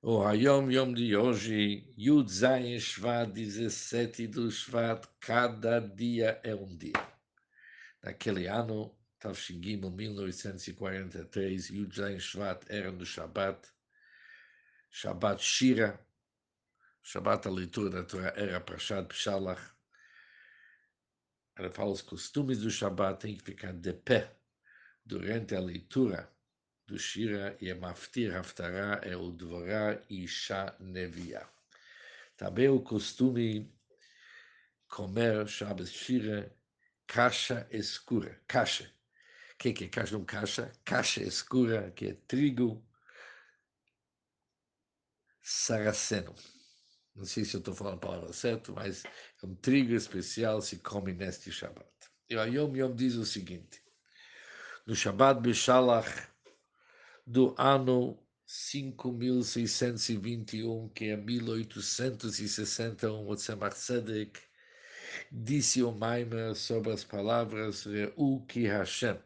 O Hayom Yom de hoje, Yud Zayin Shvat, 17 do Shvat, cada dia é um dia. Naquele ano, Tavshingim, 1943, Yud Zayin Shvat era no Shabbat, Shabbat Shira, Shabbat a leitura da Torá era Prashat Pshalach. Ela fala os costumes do Shabbat, tem que ficar de pé durante a leitura do Shira e Maftir Haftarah é o Dvorah Isha Nevia. Também o costume comer Shabbos Shira caixa escura. Caixa. O que, que é caixa? Não caixa? Caixa escura, que é trigo saraceno. Não sei se eu estou falando a palavra certa, mas é um trigo especial se come neste Shabbat. E o Yom Yom diz o seguinte: no Shabbat Bishalach, do ano 5621, que é 1861, o Tzemach Tzedek disse o Maimer sobre as palavras Reu Ki Hashem.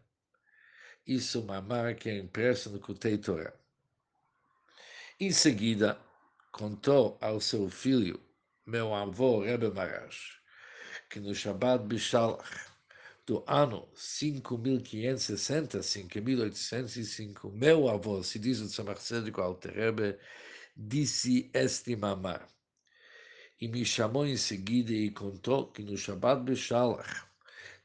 Isso mamar que é impresso no Kutei Torah. Em seguida, contou ao seu filho, meu avô Rebbe Marash, que no Shabbat Bishalach, do ano 5560, 5805, meu avô, se diz o Tzemach Alterebe, disse este mamar. E me chamou em seguida e contou que no Shabbat Beshalach,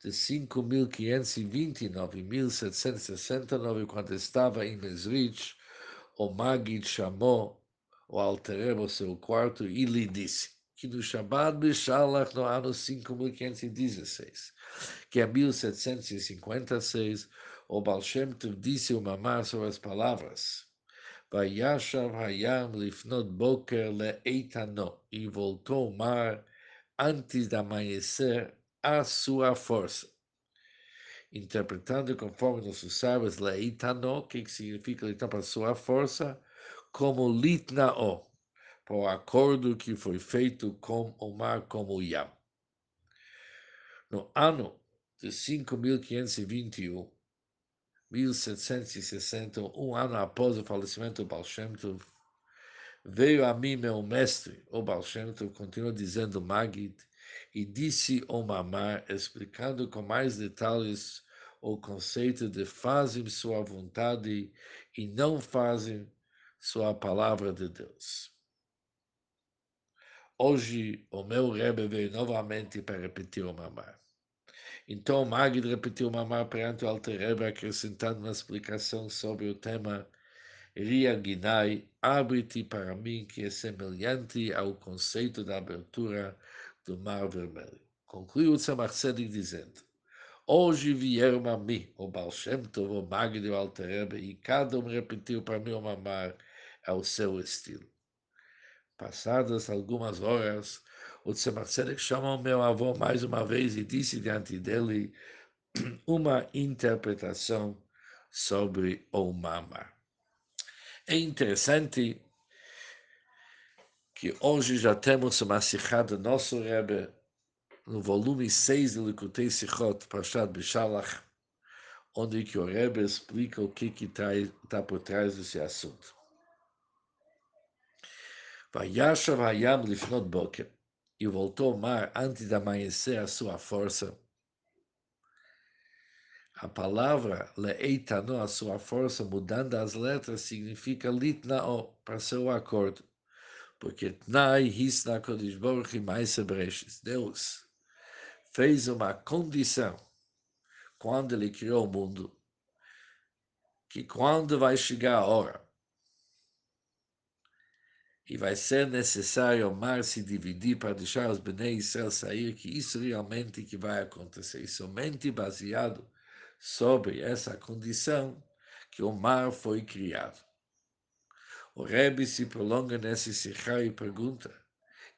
de 5529 1769, quando estava em Mesrich, o Magid chamou o Alterebe ao seu quarto e lhe disse que no Shabbat Beshalach, no ano 5516, que é 1756, o Baal Shem Tov disse o mamar sobre as palavras. Vayashav Hayam Lifnot Boker Leitano, e voltou o mar antes de amanhecer a sua força. Interpretando conforme nossos sábios, Leitano, que significa então para sua força, como Litnao, por acordo que foi feito com o mar como Yam. No ano de 5.521, 1760, um ano após o falecimento do Baal Shem Tov, veio a mim meu mestre, o Baal Shem Tov, continua dizendo Magid, e disse o Mamar, explicando com mais detalhes o conceito de fazem sua vontade e não fazem sua palavra de Deus. Hoje, o meu Rebbe veio novamente para repetir o Mamar. Então, Magid repetiu Mamar perante o Alter Rebbe, acrescentando uma explicação sobre o tema Ria Ginai, abre-te para mim, que é semelhante ao conceito da abertura do Mar Vermelho. Concluiu o Tzedek dizendo, Hoje vieram a mim, o Baal Shem Tov, o Magid e o Alter Rebbe, e cada um repetiu para mim o Mamar ao seu estilo. Passadas algumas horas, o Tzemach chamou meu avô mais uma vez e disse diante dele uma interpretação sobre o Mama. É interessante que hoje já temos uma sikha do nosso Rebbe no volume 6 do Likutei Sichot, Pashat Bishalach, onde que o Rebbe explica o que está por trás desse assunto. Vayashav Lifnot Boker e voltou ao mar antes de amanhecer a sua força. A palavra leitano, a sua força, mudando as letras, significa litnao, para seu acordo. Porque tnai hisna kodesh baruch Deus fez uma condição quando ele criou o mundo, que quando vai chegar a hora e vai ser necessário o mar se dividir para deixar os Bnei Israel sair, que isso realmente que vai acontecer. E somente baseado sobre essa condição que o mar foi criado. O Rebbe se prolonga nesse Sikha e pergunta,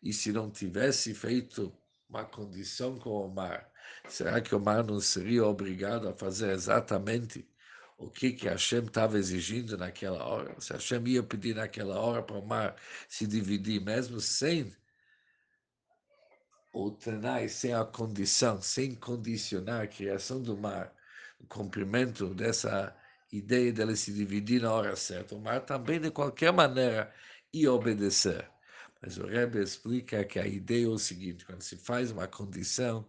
e se não tivesse feito uma condição com o mar, será que o mar não seria obrigado a fazer exatamente o que que Hashem estava exigindo naquela hora. Se Hashem ia pedir naquela hora para o mar se dividir, mesmo sem o Tanai, sem a condição, sem condicionar a criação do mar, o cumprimento dessa ideia dele se dividir na hora certa. O mar também, de qualquer maneira, e obedecer. Mas o Rebbe explica que a ideia é o seguinte: quando se faz uma condição,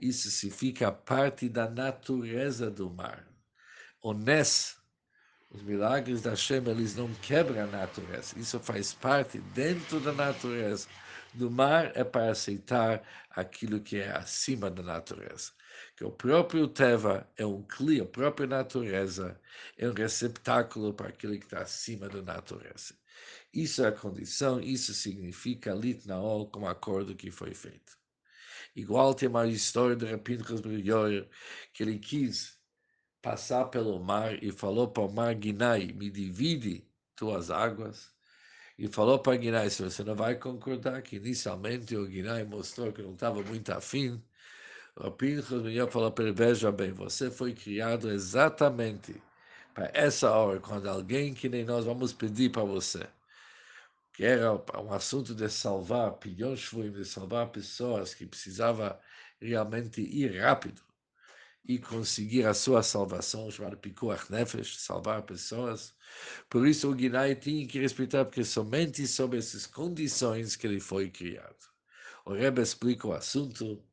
isso se fica parte da natureza do mar. O Nes, os milagres da Hashem, eles não quebram a natureza. Isso faz parte dentro da natureza. Do mar é para aceitar aquilo que é acima da natureza. Que o próprio Teva é um cli, a própria natureza é um receptáculo para aquilo que está acima da natureza. Isso é a condição, isso significa litnaol como acordo que foi feito. Igual tem uma história de Rapinchas Brilhor, que ele quis passar pelo mar e falou para o mar Guinai, me divide tuas águas. E falou para Guinai, se você não vai concordar, que inicialmente o Guinai mostrou que não estava muito afim. O Pinchas Brilhor falou para ele, veja bem, você foi criado exatamente para essa hora, quando alguém que nem nós vamos pedir para você que era um assunto de salvar pilhões de salvar pessoas que precisava realmente ir rápido e conseguir a sua salvação, chamada Pikuach Nefesh, salvar pessoas. Por isso o Guinai tinha que respeitar, porque somente sob essas condições que ele foi criado. O Rebbe explica o assunto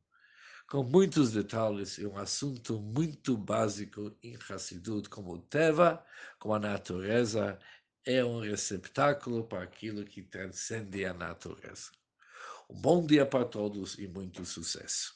com muitos detalhes, é um assunto muito básico em Hassidut, como o Teva, como a natureza é um receptáculo para aquilo que transcende a natureza. Um bom dia para todos e muito sucesso.